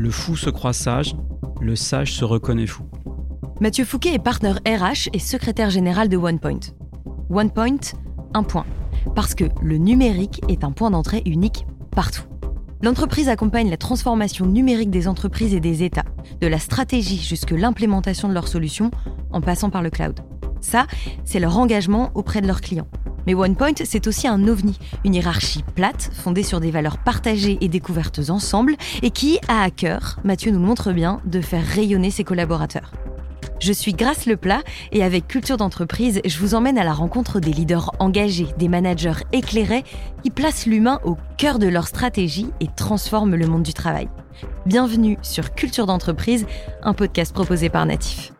Le fou se croit sage, le sage se reconnaît fou. Mathieu Fouquet est partenaire RH et secrétaire général de OnePoint. OnePoint, un point. Parce que le numérique est un point d'entrée unique partout. L'entreprise accompagne la transformation numérique des entreprises et des États, de la stratégie jusque l'implémentation de leurs solutions, en passant par le cloud. Ça, c'est leur engagement auprès de leurs clients. Mais OnePoint, c'est aussi un ovni, une hiérarchie plate, fondée sur des valeurs partagées et découvertes ensemble, et qui a à cœur, Mathieu nous le montre bien, de faire rayonner ses collaborateurs. Je suis Grace Leplat et avec Culture d'entreprise, je vous emmène à la rencontre des leaders engagés, des managers éclairés qui placent l'humain au cœur de leur stratégie et transforment le monde du travail. Bienvenue sur Culture d'entreprise, un podcast proposé par Natif.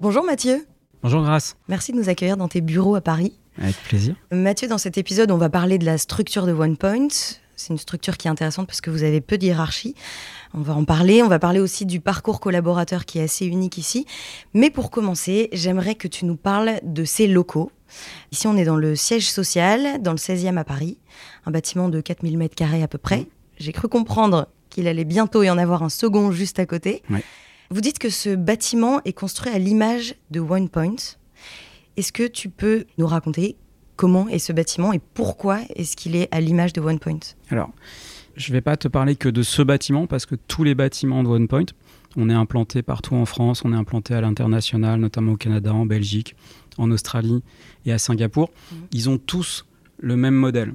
Bonjour Mathieu. Bonjour Grace. Merci de nous accueillir dans tes bureaux à Paris. Avec plaisir. Mathieu, dans cet épisode, on va parler de la structure de OnePoint. C'est une structure qui est intéressante parce que vous avez peu de hiérarchie. On va en parler. On va parler aussi du parcours collaborateur qui est assez unique ici. Mais pour commencer, j'aimerais que tu nous parles de ces locaux. Ici, on est dans le siège social, dans le 16e à Paris, un bâtiment de 4000 mètres carrés à peu près. J'ai cru comprendre qu'il allait bientôt y en avoir un second juste à côté. Vous dites que ce bâtiment est construit à l'image de OnePoint. Est-ce que tu peux nous raconter comment est ce bâtiment et pourquoi est-ce qu'il est à l'image de OnePoint Alors, je ne vais pas te parler que de ce bâtiment parce que tous les bâtiments de OnePoint, on est implanté partout en France, on est implanté à l'international, notamment au Canada, en Belgique, en Australie et à Singapour. Mhm. Ils ont tous le même modèle.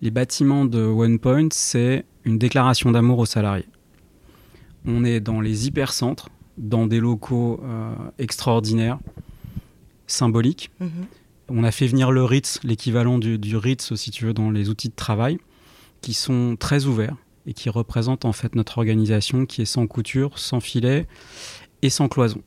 Les bâtiments de OnePoint, c'est une déclaration d'amour aux salariés. On est dans les hypercentres, dans des locaux euh, extraordinaires, symboliques. Mhm. On a fait venir le Ritz, l'équivalent du, du Ritz, si tu veux, dans les outils de travail qui sont très ouverts et qui représentent en fait notre organisation qui est sans couture, sans filet et sans cloison.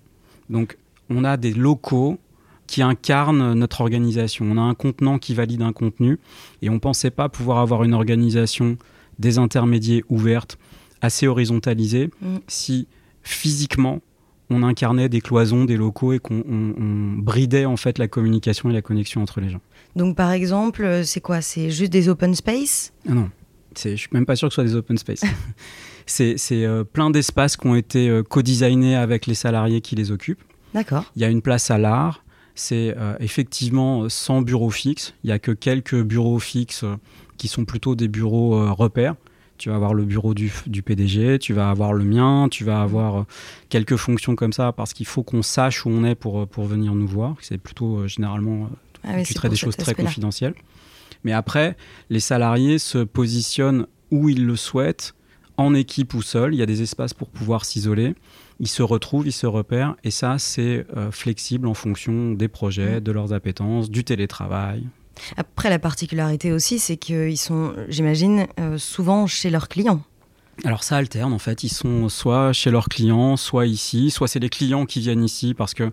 Donc on a des locaux qui incarnent notre organisation. On a un contenant qui valide un contenu et on ne pensait pas pouvoir avoir une organisation des intermédiaires ouverte, assez horizontalisée, mm. si physiquement on incarnait des cloisons, des locaux et qu'on bridait en fait la communication et la connexion entre les gens. Donc par exemple, c'est quoi? C'est juste des open space? Ah Non, je suis même pas sûr que ce soit des open space. c'est euh, plein d'espaces qui ont été euh, co-designés avec les salariés qui les occupent. D'accord. Il y a une place à l'art. C'est euh, effectivement sans bureau fixe. Il y a que quelques bureaux fixes qui sont plutôt des bureaux repères. Tu vas avoir le bureau du, du, PDG, tu vas avoir le mien, tu vas avoir quelques fonctions comme ça parce qu'il faut qu'on sache où on est pour, pour venir nous voir. C'est plutôt généralement, ah tu traites des choses très confidentielles. Mais après, les salariés se positionnent où ils le souhaitent, en équipe ou seul. Il y a des espaces pour pouvoir s'isoler. Ils se retrouvent, ils se repèrent. Et ça, c'est euh, flexible en fonction des projets, de leurs appétences, du télétravail. Après, la particularité aussi, c'est qu'ils sont, j'imagine, euh, souvent chez leurs clients. Alors ça alterne en fait, ils sont soit chez leurs clients, soit ici, soit c'est les clients qui viennent ici parce que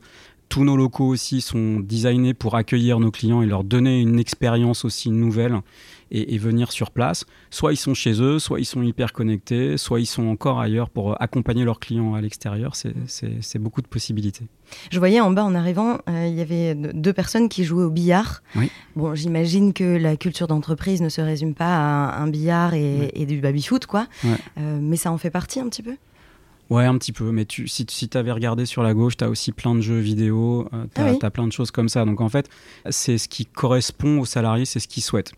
tous nos locaux aussi sont designés pour accueillir nos clients et leur donner une expérience aussi nouvelle et, venir sur place. Soit ils sont chez eux, soit ils sont hyper connectés, soit ils sont encore ailleurs pour accompagner leurs clients à l'extérieur. C'est beaucoup de possibilités. Je voyais en bas en arrivant, euh, il y avait deux personnes qui jouaient au billard. Bon, j'imagine que la culture d'entreprise ne se résume pas à un billard et, du baby-foot, quoi. Euh, mais ça en fait partie un petit peu? Ouais, un petit peu, mais tu, si, si tu avais regardé sur la gauche, tu as aussi plein de jeux vidéo, euh, tu as, ah plein de choses comme ça. Donc en fait, c'est ce qui correspond aux salariés, c'est ce qu'ils souhaitent.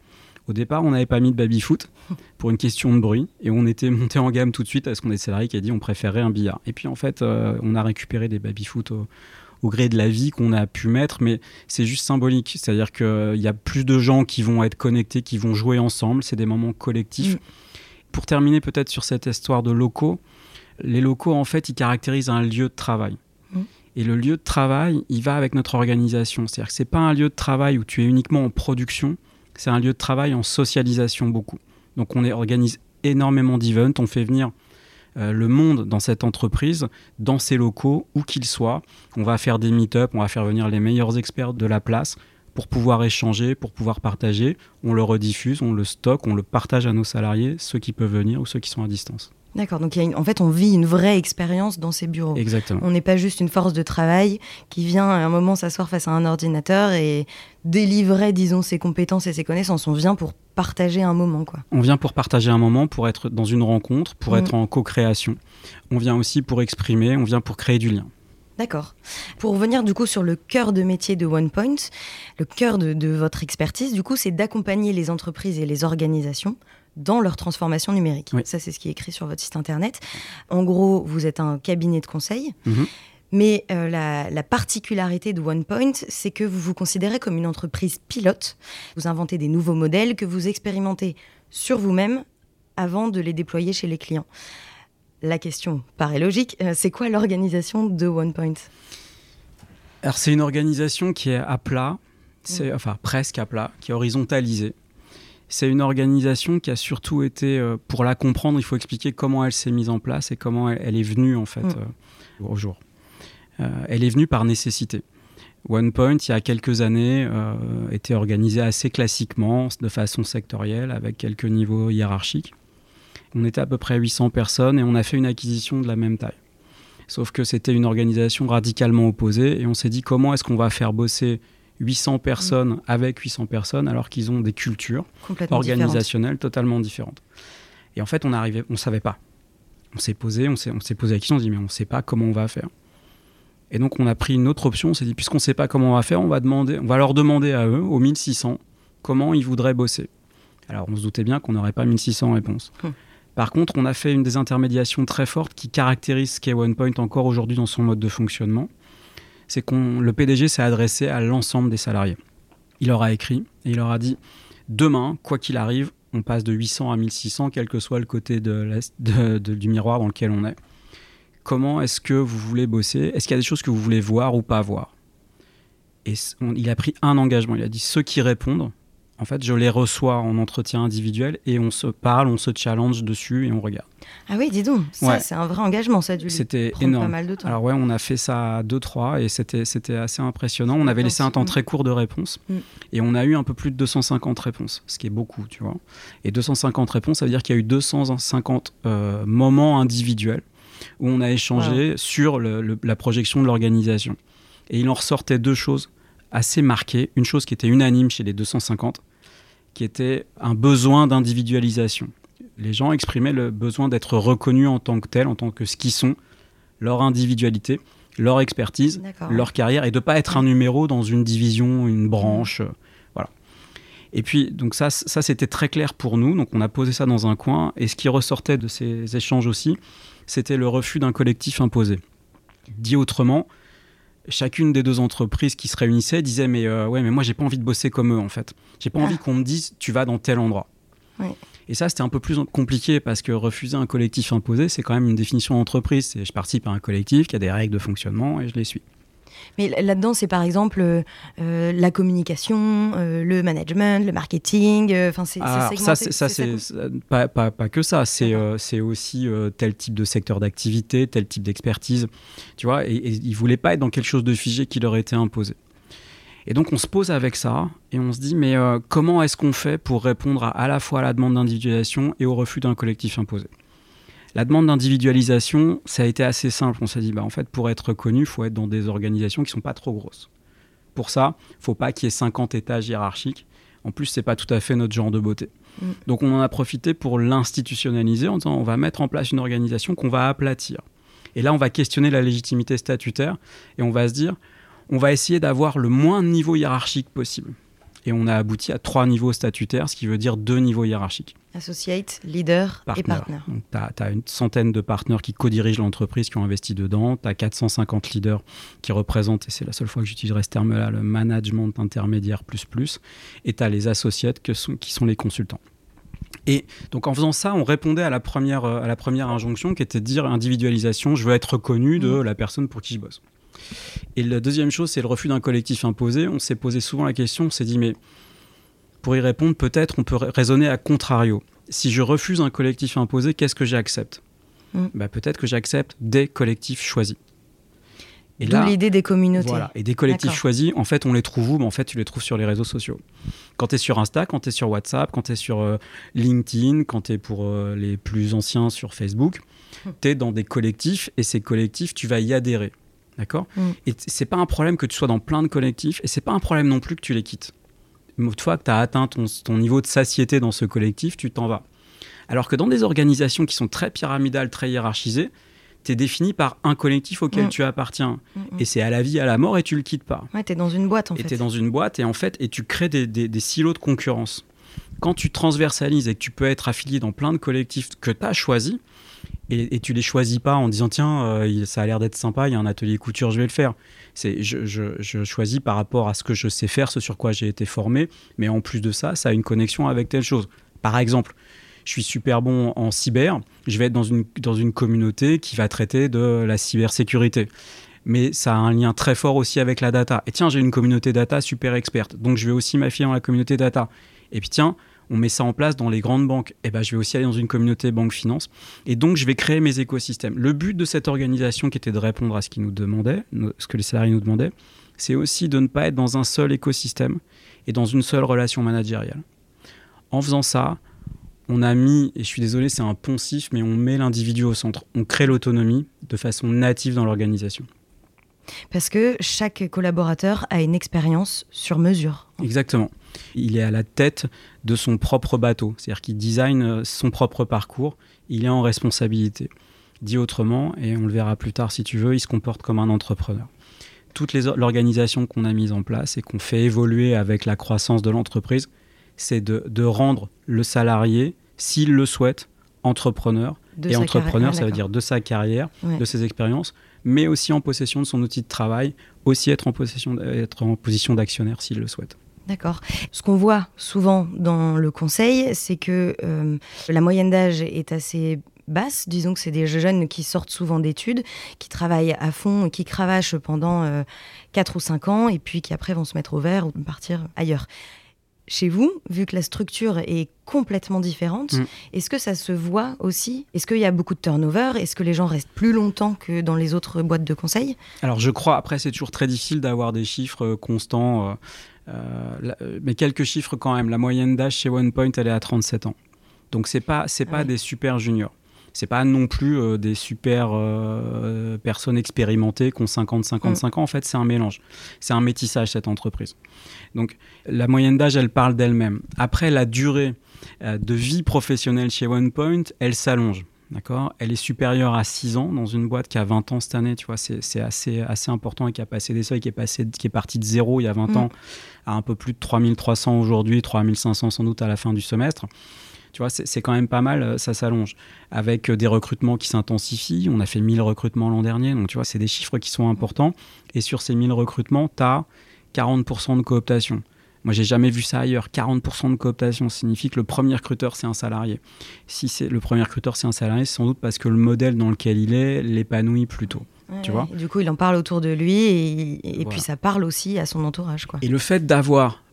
Au départ, on n'avait pas mis de baby-foot pour une question de bruit et on était monté en gamme tout de suite parce qu'on est salarié qui a dit on préférait un billard. Et puis en fait, euh, on a récupéré des baby-foot au, gré de la vie qu'on a pu mettre, mais c'est juste symbolique. C'est-à-dire qu'il y a plus de gens qui vont être connectés, qui vont jouer ensemble. C'est des moments collectifs. Mm. Pour terminer peut-être sur cette histoire de locaux, les locaux, en fait, ils caractérisent un lieu de travail. Mmh. Et le lieu de travail, il va avec notre organisation. C'est-à-dire que ce n'est pas un lieu de travail où tu es uniquement en production, c'est un lieu de travail en socialisation beaucoup. Donc on organise énormément d'events, on fait venir euh, le monde dans cette entreprise, dans ces locaux, où qu'ils soient. On va faire des meet-up, on va faire venir les meilleurs experts de la place pour pouvoir échanger, pour pouvoir partager. On le rediffuse, on le stocke, on le partage à nos salariés, ceux qui peuvent venir ou ceux qui sont à distance. D'accord, donc il y a en fait, on vit une vraie expérience dans ces bureaux. Exactement. On n'est pas juste une force de travail qui vient à un moment s'asseoir face à un ordinateur et délivrer, disons, ses compétences et ses connaissances. On vient pour partager un moment, quoi. On vient pour partager un moment, pour être dans une rencontre, pour mm. être en co-création. On vient aussi pour exprimer, on vient pour créer du lien. D'accord. Pour revenir du coup sur le cœur de métier de OnePoint, le cœur de votre expertise, du coup, c'est d'accompagner les entreprises et les organisations dans leur transformation numérique. Ça, c'est ce qui est écrit sur votre site internet. En gros, vous êtes un cabinet de conseil. Mhm. Mais euh, la, particularité de OnePoint, c'est que vous vous considérez comme une entreprise pilote. Vous inventez des nouveaux modèles que vous expérimentez sur vous-même avant de les déployer chez les clients. La question paraît logique. Euh, c'est quoi l'organisation de OnePoint? Alors, c'est une organisation qui est à plat, c'est, enfin presque à plat, qui est horizontalisée. C'est une organisation qui a surtout été, euh, pour la comprendre, il faut expliquer comment elle s'est mise en place et comment elle, est venue en fait mm. euh, au jour. Euh, elle est venue par nécessité. OnePoint, il y a quelques années, était organisé assez classiquement, de façon sectorielle, avec quelques niveaux hiérarchiques. On était à peu près 800 personnes et on a fait une acquisition de la même taille. Sauf que c'était une organisation radicalement opposée et on s'est dit comment est-ce qu'on va faire bosser 800 personnes avec 800 personnes alors qu'ils ont des cultures organisationnelles totalement différentes. Et en fait, on arrivait, on savait pas. On s'est posé, on s'est, on s'est posé la question, on s'est dit mais on ne sait pas comment on va faire. Et donc on a pris une autre option, on s'est dit puisqu'on ne sait pas comment on va faire, on va demander, on va leur demander à eux, aux 1600, comment ils voudraient bosser. Alors on se doutait bien qu'on n'aurait pas 1600 réponses. Hum. Par contre, on a fait une des intermédiations très fortes qui caractérise Key OnePoint encore aujourd'hui dans son mode de fonctionnement c'est qu'on le PDG s'est adressé à l'ensemble des salariés. Il leur a écrit et il leur a dit demain, quoi qu'il arrive, on passe de 800 à 1600, quel que soit le côté de, du miroir dans lequel on est. Comment est-ce que vous voulez bosser? Est-ce qu'il y a des choses que vous voulez voir ou pas voir? Et il a pris un engagement. Il a dit ceux qui répondent, en fait, je les reçois en entretien individuel et on se parle, on se challenge dessus et on regarde. Ah oui, dis donc, ça c'est un vrai engagement, ça a dû C'était énorme. pas mal de temps. Alors ouais, on a fait ça à 2-3 et c'était, c'était assez impressionnant. On avait laissé un temps très court de réponse mm. et on a eu un peu plus de 250 réponses, ce qui est beaucoup, tu vois. Et 250 réponses, ça veut dire qu'il y a eu 250 euh, moments individuels où on a échangé sur la projection de l'organisation. Et il en ressortait deux choses assez marqué, une chose qui était unanime chez les 250, qui était un besoin d'individualisation. Les gens exprimaient le besoin d'être reconnus en tant que tels, en tant que ce qu'ils sont, leur individualité, leur expertise, leur carrière, et de ne pas être un numéro dans une division, une branche. Euh, voilà. Et puis, donc ça, ça c'était très clair pour nous. Donc on a posé ça dans un coin. Et ce qui ressortait de ces échanges aussi, c'était le refus d'un collectif imposé. Dit autrement, chacune des deux entreprises qui se réunissaient disait mais euh, ouais mais moi j'ai pas envie de bosser comme eux en fait. J'ai pas envie ah. qu'on me dise tu vas dans tel endroit. Et ça c'était un peu plus compliqué parce que refuser un collectif imposé c'est quand même une définition d'entreprise. C'est je participe à un collectif qui a des règles de fonctionnement et je les suis mais là-dedans, c'est par exemple euh, euh, la communication, euh, le management, le marketing. Enfin, c'est ça, ça c'est pas, pas, pas, que ça. C'est c'est aussi tel type de secteur d'activité, tel type d'expertise. Tu vois, et, et ils voulaient pas être dans quelque chose de figé qui leur était imposé. Et donc on se pose avec ça et on se dit mais comment est-ce qu'on fait pour répondre à, à la fois à la demande d'individualisation et au refus d'un collectif imposé? La demande d'individualisation, ça a été assez simple. On s'est dit, bah, en fait, pour être connu, il faut être dans des organisations qui sont pas trop grosses. Pour ça, il faut pas qu'il y ait 50 étages hiérarchiques. En plus, c'est pas tout à fait notre genre de beauté. Mm. Donc, on en a profité pour l'institutionnaliser en disant, on va mettre en place une organisation qu'on va aplatir. Et là, on va questionner la légitimité statutaire et on va se dire, on va essayer d'avoir le moins de niveaux hiérarchiques possible et on a abouti à trois niveaux statutaires, ce qui veut dire deux niveaux hiérarchiques. Associate, leader et partner. Tu as, une centaine de partenaires qui co-dirigent l'entreprise, qui ont investi dedans. Tu as 450 leaders qui représentent, et c'est la seule fois que j'utiliserai ce terme-là, le management intermédiaire plus plus. Et tu as les associates que sont, qui sont les consultants. Et donc en faisant ça, on répondait à la première, à la première injonction qui était de dire individualisation, je veux être reconnu de mmh. la personne pour qui je bosse. Et la deuxième chose, c'est le refus d'un collectif imposé. On s'est posé souvent la question, on s'est dit, mais pour y répondre, peut-être on peut raisonner à contrario. Si je refuse un collectif imposé, qu'est-ce que j'accepte? Mm. bah, Peut-être que j'accepte des collectifs choisis. Et là, l'idée des communautés. Voilà. Et des collectifs choisis, en fait, on les trouve où? Ben, En fait, tu les trouves sur les réseaux sociaux. Quand tu es sur Insta, quand tu es sur WhatsApp, quand tu es sur euh, LinkedIn, quand tu es pour euh, les plus anciens sur Facebook, hum. tu es dans des collectifs et ces collectifs, tu vas y adhérer. D'accord? Hum. Et c'est pas un problème que tu sois dans plein de collectifs et c'est pas un problème non plus que tu les quittes. Une fois que tu as atteint ton, ton niveau de satiété dans ce collectif, tu t'en vas. Alors que dans des organisations qui sont très pyramidales, très hiérarchisées, tu es défini par un collectif auquel mm. tu appartiens. Mm, mm. Et c'est à la vie, à la mort, et tu le quittes pas. Ouais, tu es dans une boîte, en fait. Et tu es dans une boîte, et en fait, et tu crées des, silos de concurrence. Quand tu transversalises et que tu peux être affilié dans plein de collectifs que tu as choisis, et, et, tu les choisis pas en disant tiens, euh, ça a l'air d'être sympa, il y a un atelier couture, je vais le faire. C'est, je, je, choisis par rapport à ce que je sais faire, ce sur quoi j'ai été formé, mais en plus de ça, ça a une connexion avec telle chose. Par exemple, je suis super bon en cyber, je vais être dans une, dans une communauté qui va traiter de la cybersécurité. Mais ça a un lien très fort aussi avec la data. Et tiens, j'ai une communauté data super experte, donc je vais aussi m'affiler dans la communauté data. Et puis tiens, on met ça en place dans les grandes banques. Et eh ben, je vais aussi aller dans une communauté banque finance. Et donc, je vais créer mes écosystèmes. Le but de cette organisation, qui était de répondre à ce qu'ils nous demandaient, ce que les salariés nous demandaient, c'est aussi de ne pas être dans un seul écosystème et dans une seule relation managériale. En faisant ça, on a mis, et je suis désolé, c'est un poncif, mais on met l'individu au centre. On crée l'autonomie de façon native dans l'organisation. Parce que chaque collaborateur a une expérience sur mesure. Exactement. Il est à la tête de son propre bateau, c'est-à-dire qu'il design euh, son propre parcours, il est en responsabilité. Dit autrement, et on le verra plus tard si tu veux, il se comporte comme un entrepreneur. Toute l'organisation qu'on a mise en place et qu'on fait évoluer avec la croissance de l'entreprise, c'est de, rendre le salarié, s'il le souhaite, entrepreneur. et entrepreneur, ça veut dire de sa carrière, de ses expériences, mais aussi en possession de son outil de travail, aussi être en, possession, en position d'actionnaire s'il le souhaite. D'accord. Ce qu'on voit souvent dans le conseil, c'est que euh, la moyenne d'âge est assez basse. Disons que c'est des jeunes qui sortent souvent d'études, qui travaillent à fond, qui cravachent pendant euh, 4 ou 5 ans, et puis qui après vont se mettre au vert ou partir ailleurs chez vous, vu que la structure est complètement différente, mm. est-ce que ça se voit aussi? Est-ce qu'il y a beaucoup de turnover? Est-ce que les gens restent plus longtemps que dans les autres boîtes de conseil? Alors je crois, après c'est toujours très difficile d'avoir des chiffres euh, constants, euh, euh, mais quelques chiffres quand même. La moyenne d'âge chez OnePoint, elle est à 37 ans. Donc c'est pas, c'est pas des super juniors c'est pas non plus euh, des super euh, personnes expérimentées qui ont 50, 55 mm. ans. En fait, c'est un mélange. C'est un métissage, cette entreprise. Donc, la moyenne d'âge, elle parle d'elle-même. Après, la durée euh, de vie professionnelle chez OnePoint, elle s'allonge. D'accord? Elle est supérieure à 6 ans dans une boîte qui a 20 ans cette année. Tu vois, c'est assez, assez important et qui a passé des seuils, qui est, passé, qui est parti de zéro il y a 20 mm. ans à un peu plus de 3300 aujourd'hui, 3500 sans doute à la fin du semestre. Tu vois, c'est quand même pas mal, euh, ça s'allonge. Avec euh, des recrutements qui s'intensifient, on a fait 1000 recrutements l'an dernier, donc tu vois, c'est des chiffres qui sont importants. Et sur ces 1000 recrutements, tu as 40% de cooptation. Moi, j'ai jamais vu ça ailleurs. 40% de cooptation signifie que le premier recruteur, c'est un salarié. Si c'est le premier recruteur, c'est un salarié, c'est sans doute parce que le modèle dans lequel il est l'épanouit plutôt. tu vois du coup, il en parle autour de lui et, puis ça parle aussi à son entourage. Quoi. Et le fait d'avoir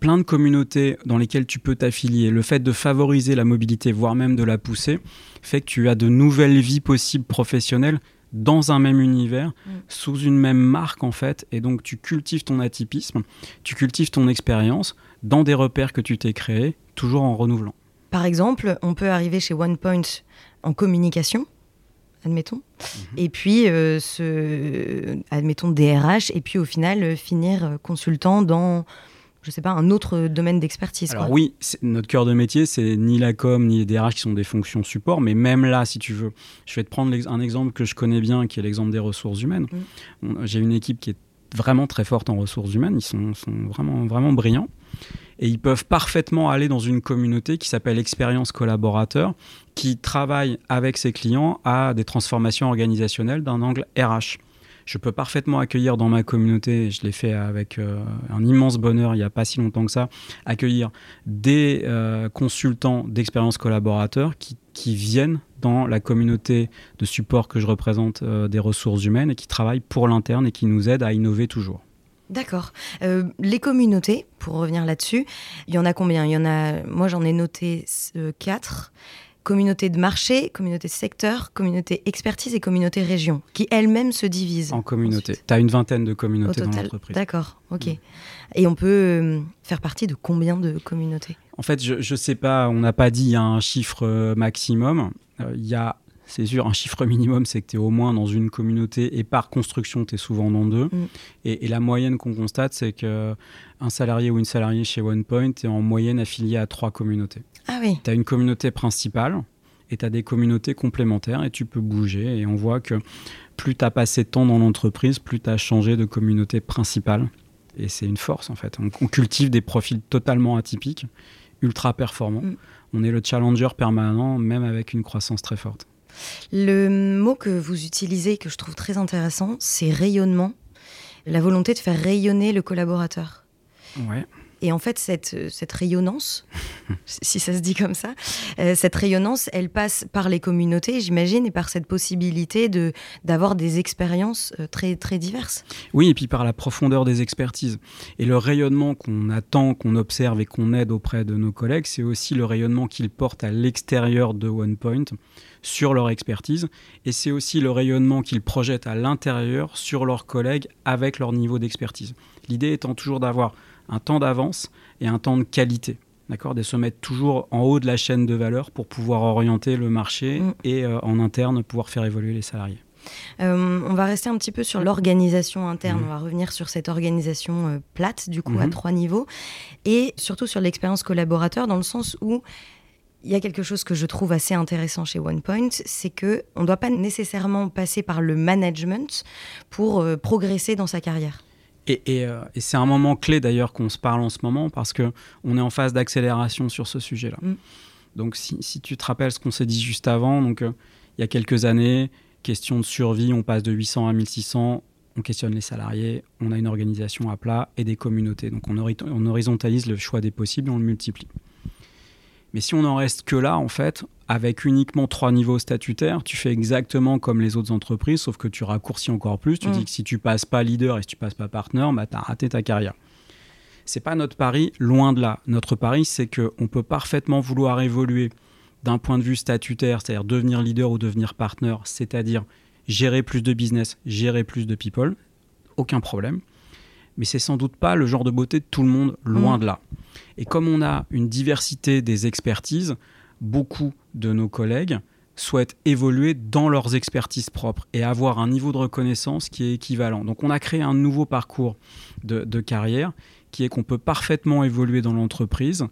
plein de communautés dans lesquelles tu peux t'affilier, le fait de favoriser la mobilité, voire même de la pousser, fait que tu as de nouvelles vies possibles professionnelles dans un même univers, mm. sous une même marque en fait, et donc tu cultives ton atypisme, tu cultives ton expérience dans des repères que tu t'es créés, toujours en renouvelant. Par exemple, on peut arriver chez OnePoint en communication, admettons, mm-hmm. et puis euh, ce, admettons DRH, et puis au final euh, finir euh, consultant dans je sais pas, un autre domaine d'expertise. Alors oui, notre cœur de métier, c'est ni la com, ni les DRH qui sont des fonctions support, mais même là, si tu veux, je vais te prendre un exemple que je connais bien, qui est l'exemple des ressources humaines. Mm. J'ai une équipe qui est vraiment très forte en ressources humaines, ils sont, sont, vraiment, vraiment brillants. Et ils peuvent parfaitement aller dans une communauté qui s'appelle Expérience Collaborateur, qui travaille avec ses clients à des transformations organisationnelles d'un angle RH je peux parfaitement accueillir dans ma communauté, je l'ai fait avec euh, un immense bonheur il n'y a pas si longtemps que ça, accueillir des euh, consultants d'expérience collaborateurs qui, viennent dans la communauté de support que je représente euh, des ressources humaines et qui travaillent pour l'interne et qui nous aident à innover toujours. D'accord. les communautés, pour revenir là-dessus, il y en a combien? Il y en a. Moi, j'en ai noté quatre. Communauté de marché, communauté de secteur, communauté expertise et communauté région, qui elles-mêmes se divisent. En communauté. Tu as une vingtaine de communautés dans l'entreprise. D'accord, ok. Mm. Et on peut euh, faire partie de combien de communautés? En fait, je ne sais pas, on n'a pas dit un chiffre maximum. Euh, il y a c'est sûr, un chiffre minimum, c'est que tu es au moins dans une communauté et par construction, tu es souvent dans deux. Mm. Et, la moyenne qu'on constate, c'est qu'un salarié ou une salariée chez OnePoint est en moyenne affilié à trois communautés. Ah oui. Tu as une communauté principale et tu as des communautés complémentaires et tu peux bouger. Et on voit que plus tu as passé de temps dans l'entreprise, plus tu as changé de communauté principale. Et c'est une force en fait. On, cultive des profils totalement atypiques, ultra performants. Mm. On est le challenger permanent, même avec une croissance très forte. Le mot que vous utilisez, que je trouve très intéressant, c'est rayonnement. La volonté de faire rayonner le collaborateur. Et en fait, cette, cette rayonnance, si ça se dit comme ça, euh, cette rayonnance, elle passe par les communautés, j'imagine, et par cette possibilité de, d'avoir des expériences euh, très, très diverses. Oui, et puis par la profondeur des expertises. Et le rayonnement qu'on attend, qu'on observe et qu'on aide auprès de nos collègues, c'est aussi le rayonnement qu'ils portent à l'extérieur de OnePoint sur leur expertise. Et c'est aussi le rayonnement qu'ils projettent à l'intérieur sur leurs collègues avec leur niveau d'expertise. L'idée étant toujours d'avoir un temps d'avance et un temps de qualité. D'accord, de se mettre toujours en haut de la chaîne de valeur pour pouvoir orienter le marché mm. et euh, en interne pouvoir faire évoluer les salariés. Euh, on va rester un petit peu sur l'organisation interne. Mm. On va revenir sur cette organisation euh, plate, du coup, à mm-hmm. trois niveaux. Et surtout sur l'expérience collaborateur, dans le sens où il y a quelque chose que je trouve assez intéressant chez OnePoint, c'est que on ne doit pas nécessairement passer par le management pour progresser dans sa carrière. Euh, et, c'est un moment clé d'ailleurs qu'on se parle en ce moment parce que on est en phase d'accélération sur ce sujet-là. Mm. Donc si, tu te rappelles ce qu'on s'est dit juste avant, donc euh, il y a quelques années, question de survie, on passe de 800 à 1600, on questionne les salariés, on a une organisation à plat et des communautés. Donc on, on horizontalise le choix des possibles et on le multiplie. Mais si on en reste que là, en fait, avec uniquement trois niveaux statutaires, tu fais exactement comme les autres entreprises, sauf que tu raccourcis encore plus. Tu mm. dis que si tu passes pas leader et si tu passes pas partenaire, bah, tu as raté ta carrière. C'est pas notre pari, loin de là. Notre pari, c'est qu'on peut parfaitement vouloir évoluer d'un point de vue statutaire, c'est-à-dire devenir leader ou devenir partenaire, c'est-à-dire gérer plus de business, gérer plus de people, aucun problème. Mais c'est sans doute pas le genre de beauté de tout le monde, loin mm. de là. Et comme on a une diversité des expertises, beaucoup de nos collègues souhaitent évoluer dans leurs expertises propres et avoir un niveau de reconnaissance qui est équivalent. Donc on a créé un nouveau parcours de, carrière qui est qu'on peut parfaitement évoluer dans l'entreprise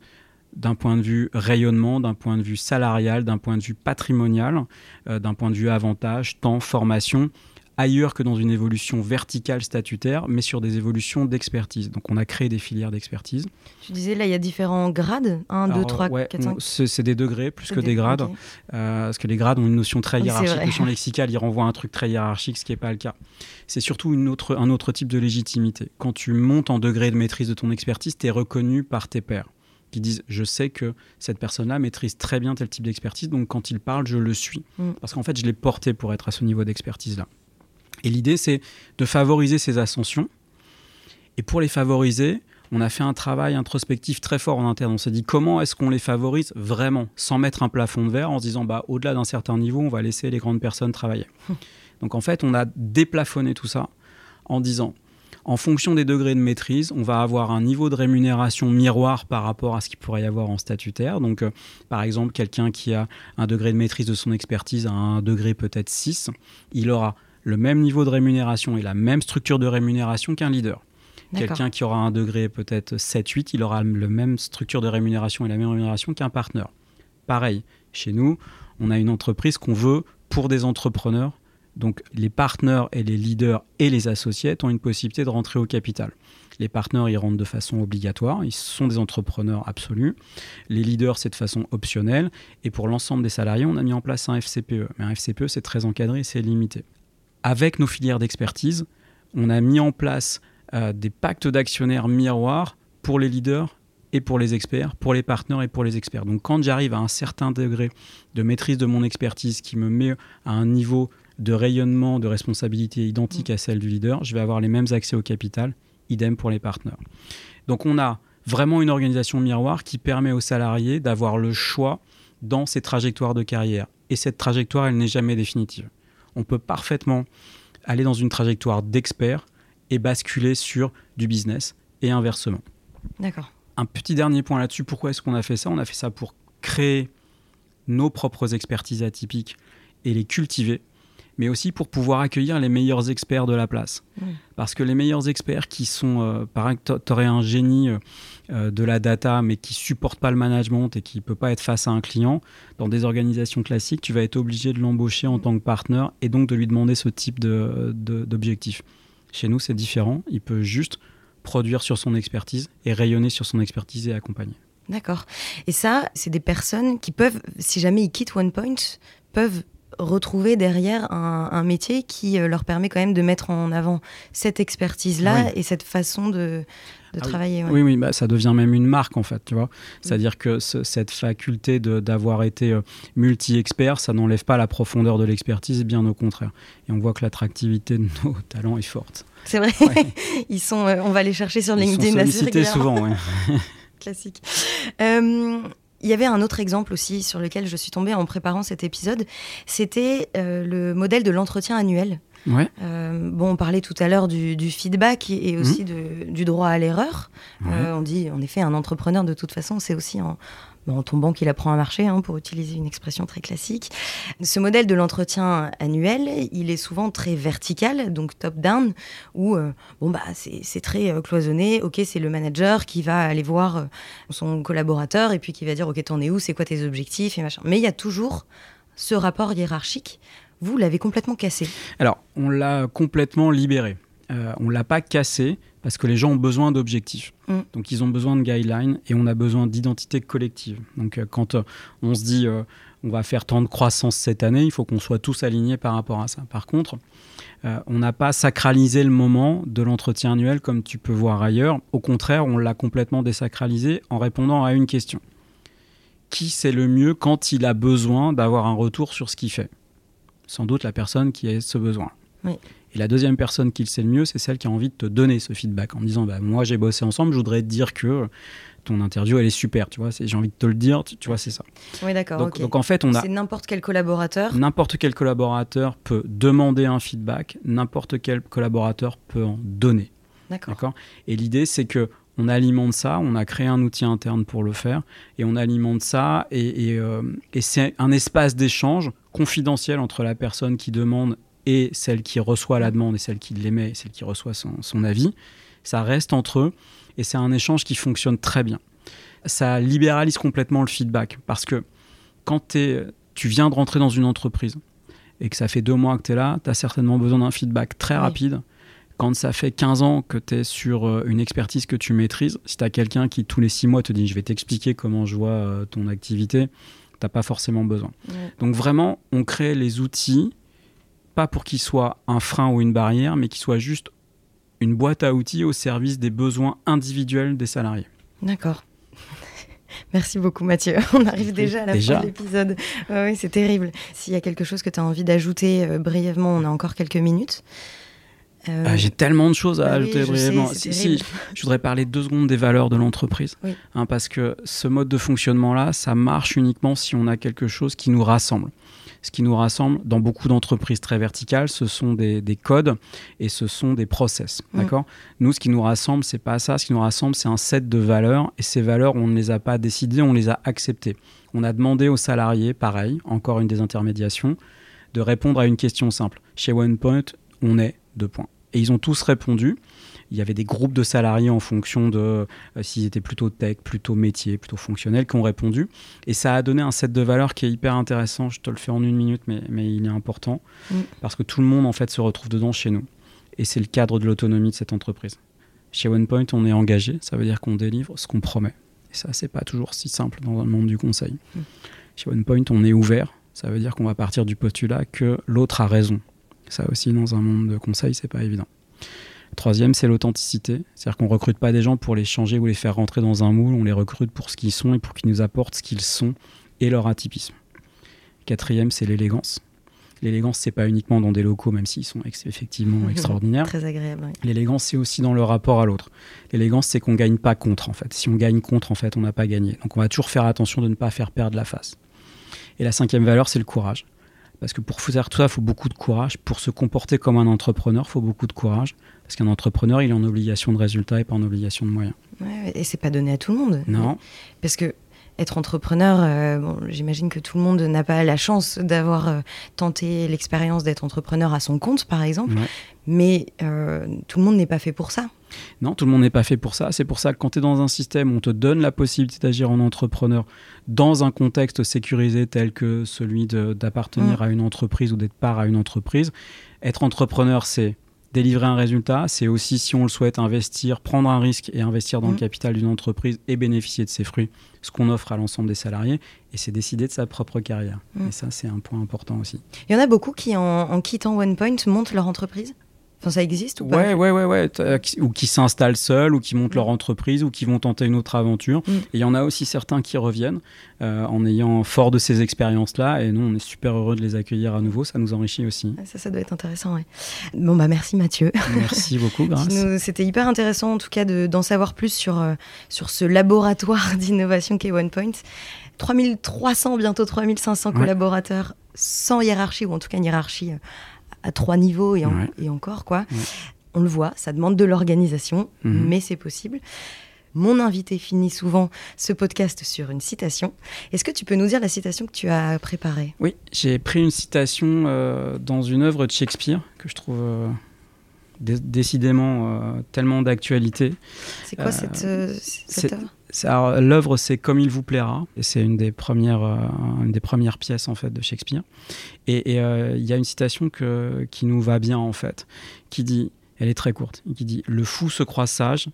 d'un point de vue rayonnement, d'un point de vue salarial, d'un point de vue patrimonial, euh, d'un point de vue avantage, temps, formation, ailleurs que dans une évolution verticale statutaire, mais sur des évolutions d'expertise. Donc on a créé des filières d'expertise. Tu disais là, il y a différents grades 1, 2, 3, 4, 5 C'est des degrés plus que des, grades. Euh, parce que les grades ont une notion très hiérarchique. Le champ lexical, il renvoie à un truc très hiérarchique, ce qui n'est pas le cas. C'est surtout une autre, un autre type de légitimité. Quand tu montes en degré de maîtrise de ton expertise, tu es reconnu par tes pairs qui disent je sais que cette personne-là maîtrise très bien tel type d'expertise, donc quand il parle, je le suis. Mm. Parce qu'en fait, je l'ai porté pour être à ce niveau d'expertise-là. Et l'idée, c'est de favoriser ces ascensions. Et pour les favoriser, on a fait un travail introspectif très fort en interne. On s'est dit comment est-ce qu'on les favorise vraiment, sans mettre un plafond de verre, en se disant bah, au-delà d'un certain niveau, on va laisser les grandes personnes travailler. Donc en fait, on a déplafonné tout ça en disant en fonction des degrés de maîtrise, on va avoir un niveau de rémunération miroir par rapport à ce qu'il pourrait y avoir en statutaire. Donc, euh, par exemple, quelqu'un qui a un degré de maîtrise de son expertise à un degré peut-être 6, il aura le même niveau de rémunération et la même structure de rémunération qu'un leader. Quelqu'un qui aura un degré peut-être 7-8, il aura le même structure de rémunération et la même rémunération qu'un partenaire. Pareil, chez nous, on a une entreprise qu'on veut pour des entrepreneurs. Donc les partenaires et les leaders et les associés ont une possibilité de rentrer au capital. Les partenaires, ils rentrent de façon obligatoire, ils sont des entrepreneurs absolus. Les leaders, c'est de façon optionnelle. Et pour l'ensemble des salariés, on a mis en place un FCPE. Mais un FCPE, c'est très encadré, c'est limité avec nos filières d'expertise, on a mis en place euh, des pactes d'actionnaires miroirs pour les leaders et pour les experts, pour les partenaires et pour les experts. Donc quand j'arrive à un certain degré de maîtrise de mon expertise qui me met à un niveau de rayonnement, de responsabilité identique à celle du leader, je vais avoir les mêmes accès au capital, idem pour les partenaires. Donc on a vraiment une organisation miroir qui permet aux salariés d'avoir le choix dans ses trajectoires de carrière. Et cette trajectoire, elle n'est jamais définitive. On peut parfaitement aller dans une trajectoire d'expert et basculer sur du business et inversement. D'accord. Un petit dernier point là-dessus, pourquoi est-ce qu'on a fait ça? On a fait ça pour créer nos propres expertises atypiques et les cultiver, mais aussi pour pouvoir accueillir les meilleurs experts de la place. Mm. Parce que les meilleurs experts qui sont, euh, par exemple, tu aurais un génie euh, euh, de la data, mais qui supporte pas le management et qui peut pas être face à un client, dans des organisations classiques, tu vas être obligé de l'embaucher en tant que partenaire et donc de lui demander ce type de- de- d'objectif. Chez nous, c'est différent. Il peut juste produire sur son expertise et rayonner sur son expertise et accompagner. D'accord. Et ça, c'est des personnes qui peuvent, si jamais ils quittent OnePoint, peuvent retrouver derrière un, un métier qui euh, leur permet quand même de mettre en avant cette expertise-là Oui. et cette façon de, de Ah oui. travailler. ouais. Oui, oui, bah, ça devient même une marque en fait, tu vois. C'est-à-dire que ce- cette faculté de- d'avoir été euh, multi-expert, ça n'enlève pas la profondeur de l'expertise, bien au contraire. Et on voit que l'attractivité de nos talents est forte. C'est vrai. Ouais. Ils sont, euh, on va les chercher sur Ils sont LinkedIn assez sollicités souvent, ouais. Classique. Euh, Il y avait un autre exemple aussi sur lequel je suis tombée en préparant cet épisode. C'était euh, le modèle de l'entretien annuel. Ouais, Euh, bon, on parlait tout à l'heure du, du feedback et et aussi de- du droit à l'erreur. ouais. Euh, on dit, en effet, un entrepreneur, de toute façon, c'est aussi en, en tombant qu'il apprend à marcher, hein, pour utiliser une expression très classique. Ce modèle de l'entretien annuel, il est souvent très vertical, donc top-down, où euh, bon, bah, c'est très euh, cloisonné. Ok, c'est le manager qui va aller voir euh, son collaborateur et puis qui va dire, ok, t'en es où, c'est quoi tes objectifs? Mais il y a toujours ce rapport hiérarchique. Vous l'avez complètement cassé. Alors, on l'a complètement libéré. Euh, on l'a pas cassé parce que les gens ont besoin d'objectifs. Mm. Donc, ils ont besoin de guidelines et on a besoin d'identité collective. Donc, euh, quand euh, on se dit euh, on va faire tant de croissance cette année, il faut qu'on soit tous alignés par rapport à ça. Par contre, euh, on n'a pas sacralisé le moment de l'entretien annuel comme tu peux voir ailleurs. Au contraire, on l'a complètement désacralisé en répondant à une question. Qui c'est le mieux quand il a besoin d'avoir un retour sur ce qu'il fait? Sans doute la personne qui a ce besoin. Oui. Et la deuxième personne qui le sait le mieux, c'est celle qui a envie de te donner ce feedback en disant bah, Moi, j'ai bossé ensemble, je voudrais te dire que ton interview, elle est super. Tu vois, j'ai envie de te le dire, tu, tu vois, c'est ça. Oui, d'accord. Donc, en fait, on a C'est n'importe quel collaborateur. N'importe quel collaborateur peut demander un feedback, n'importe quel collaborateur peut en donner. D'accord. D'accord? Et l'idée, c'est que on alimente ça, on a créé un outil interne pour le faire, et on alimente ça, et, et, euh, et c'est un espace d'échange confidentiel entre la personne qui demande et celle qui reçoit la demande, et celle qui l'émet, et celle qui reçoit son, son avis. Ça reste entre eux, et c'est un échange qui fonctionne très bien. Ça libéralise complètement le feedback, parce que quand tu viens de rentrer dans une entreprise, et que ça fait deux mois que tu es là, tu as certainement besoin d'un feedback très Oui. rapide. Quand ça fait 15 ans que tu es sur euh, une expertise que tu maîtrises, si tu as quelqu'un qui tous les six mois te dit je vais t'expliquer comment je vois euh, ton activité, t'as pas forcément besoin. Donc vraiment, on crée les outils, pas pour qu'ils soient un frein ou une barrière, mais qu'ils soient juste une boîte à outils au service des besoins individuels des salariés. D'accord. Merci beaucoup Mathieu. On arrive déjà à la déjà. fin de l'épisode. Oui, c'est terrible. S'il y a quelque chose que tu as envie d'ajouter euh, brièvement, on a encore quelques minutes. Euh, Ah, J'ai tellement de choses à bah oui, ajouter je brièvement. Si, je voudrais parler deux secondes des valeurs de l'entreprise. Oui. Hein, parce que ce mode de fonctionnement-là, ça marche uniquement si on a quelque chose qui nous rassemble. Ce qui nous rassemble dans beaucoup d'entreprises très verticales, ce sont des, des codes et ce sont des process. Mm. D'accord? Nous, ce qui nous rassemble, c'est pas ça. Ce qui nous rassemble, c'est un set de valeurs. Et ces valeurs, on ne les a pas décidées, on les a acceptées. On a demandé aux salariés, pareil, encore une des intermédiations, de répondre à une question simple. Chez OnePoint, on est deux points. Et ils ont tous répondu. Il y avait des groupes de salariés en fonction de euh, s'ils étaient plutôt tech, plutôt métier, plutôt fonctionnel, qui ont répondu. Et ça a donné un set de valeurs qui est hyper intéressant. Je te le fais en une minute, mais, mais il est important. Parce que tout le monde, en fait, se retrouve dedans chez nous. Et c'est le cadre de l'autonomie de cette entreprise. Chez OnePoint, on est engagé. Ça veut dire qu'on délivre ce qu'on promet. Et ça, c'est pas toujours si simple dans le monde du conseil. Chez OnePoint, on est ouvert. Ça veut dire qu'on va partir du postulat que l'autre a raison. Ça aussi, dans un monde de conseil, c'est pas évident. Troisième, c'est l'authenticité. C'est-à-dire qu'on recrute pas des gens pour les changer ou les faire rentrer dans un moule. On les recrute pour ce qu'ils sont et pour qu'ils nous apportent ce qu'ils sont et leur atypisme. Quatrième, c'est l'élégance. L'élégance, c'est pas uniquement dans des locaux, même s'ils sont ex- effectivement extraordinaires. Très agréable. oui. L'élégance, c'est aussi dans le rapport à l'autre. L'élégance, c'est qu'on gagne pas contre, en fait. Si on gagne contre, en fait, on n'a pas gagné. Donc, on va toujours faire attention de ne pas faire perdre la face. Et la cinquième valeur, c'est le courage. Parce que pour faire tout ça, il faut beaucoup de courage. Pour se comporter comme un entrepreneur, il faut beaucoup de courage. Parce qu'un entrepreneur, il est en obligation de résultat et pas en obligation de moyens. Ouais, et c'est pas donné à tout le monde. Non. Parce que être entrepreneur, euh, bon, j'imagine que tout le monde n'a pas la chance d'avoir euh, tenté l'expérience d'être entrepreneur à son compte, par exemple. Ouais. Mais euh, tout le monde n'est pas fait pour ça. Non, tout le monde n'est pas fait pour ça. C'est pour ça que quand tu es dans un système où on te donne la possibilité d'agir en entrepreneur dans un contexte sécurisé tel que celui d'appartenir Mm. à une entreprise ou d'être part à une entreprise, être entrepreneur, c'est délivrer un résultat, c'est aussi, si on le souhaite, investir, prendre un risque et investir dans le capital d'une entreprise et bénéficier de ses fruits, ce qu'on offre à l'ensemble des salariés, et c'est décider de sa propre carrière. Mm. Et ça, c'est un point important aussi. Il y en a beaucoup qui, en, en quittant OnePoint, montent leur entreprise? Enfin, ça existe ou pas Ouais, ouais, ouais, qui- Ou qui s'installent seuls, ou qui montent leur entreprise, ou qui vont tenter une autre aventure. Mm. Et il y en a aussi certains qui reviennent euh, en ayant fort de ces expériences-là. Et nous, on est super heureux de les accueillir à nouveau. Ça nous enrichit aussi. Ah, Ça, ça doit être intéressant, ouais. Bon, bah merci Mathieu. Merci beaucoup, C'était hyper intéressant en tout cas de- d'en savoir plus sur, euh, sur ce laboratoire d'innovation qu'est OnePoint. 3300, bientôt 3500 Ouais. collaborateurs sans hiérarchie, ou en tout cas une hiérarchie euh, à trois niveaux et, en- Ouais. et encore quoi. Ouais. On le voit, ça demande de l'organisation, Mhm. mais c'est possible. Mon invité finit souvent ce podcast sur une citation. Est-ce que tu peux nous dire la citation que tu as préparée? Oui, j'ai pris une citation euh, dans une œuvre de Shakespeare que je trouve euh, dé- décidément euh, tellement d'actualité. C'est quoi cette, cette œuvre? L'œuvre, c'est Comme il vous plaira. C'est une des premières, euh, une des premières pièces en fait de Shakespeare. Et euh, il y a une citation que, qui nous va bien en fait, qui dit, elle est très courte, qui dit le fou se croit sage,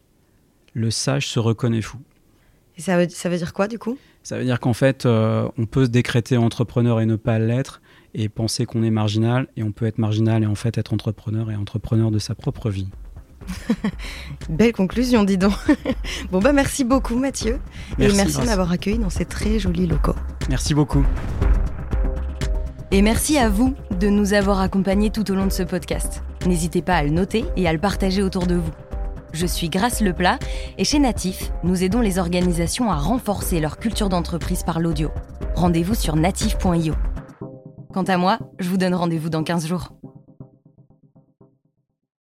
le sage se reconnaît fou. Et ça veut, ça veut dire quoi du coup? Ça veut dire qu'en fait, euh, on peut se décréter entrepreneur et ne pas l'être, et penser qu'on est marginal, et on peut être marginal et en fait être entrepreneur et entrepreneur de sa propre vie. Belle conclusion, dis donc. bon, bah merci beaucoup, Mathieu. Merci, et merci de m'avoir accueilli dans ces très jolis locaux. Merci beaucoup. Et merci à vous de nous avoir accompagnés tout au long de ce podcast. N'hésitez pas à le noter et à le partager autour de vous. Je suis Grace Leplat et chez Natif, nous aidons les organisations à renforcer leur culture d'entreprise par l'audio. Rendez-vous sur natif.io. Quant à moi, je vous donne rendez-vous dans 15 jours.